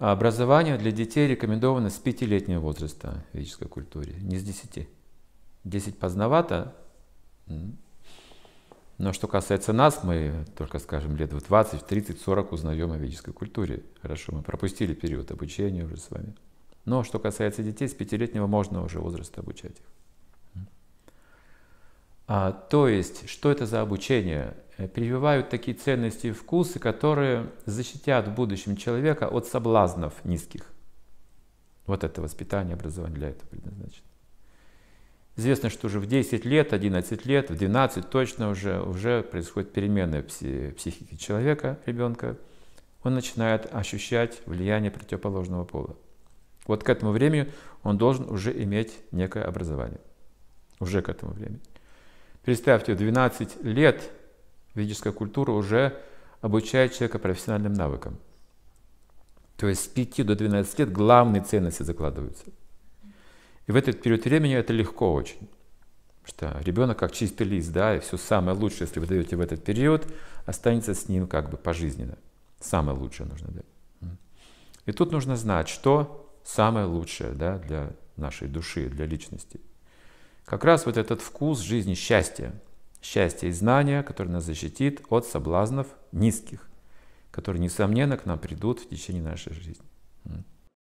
А образование для детей рекомендовано с пятилетнего возраста в ведической культуре, не с десяти. Десять поздновато, но что касается нас, мы только, скажем, лет в 20, 30, 40 узнаем о ведической культуре. Хорошо, мы пропустили период обучения уже с вами. Но что касается детей, с пятилетнего можно уже возраста обучать их. А, то есть, что это за обучение? Э, прививают такие ценности и вкусы, которые защитят в будущем человека от соблазнов низких. Вот это воспитание, образование для этого предназначено. Известно, что уже в 10 лет, 11 лет, в 12 точно уже, уже происходит перемены психики человека, ребенка. Он начинает ощущать влияние противоположного пола. Вот к этому времени он должен уже иметь некое образование. Уже к этому времени. Представьте, в 12 лет ведическая культура уже обучает человека профессиональным навыкам. То есть с 5 до 12 лет главные ценности закладываются – и в этот период времени это легко очень. Что ребенок как чистый лист, да, и все самое лучшее, если вы даете в этот период, останется с ним как бы пожизненно. Самое лучшее нужно дать. И тут нужно знать, что самое лучшее да, для нашей души, для личности. Как раз вот этот вкус жизни счастья. Счастье и знания, которое нас защитит от соблазнов низких, которые, несомненно, к нам придут в течение нашей жизни.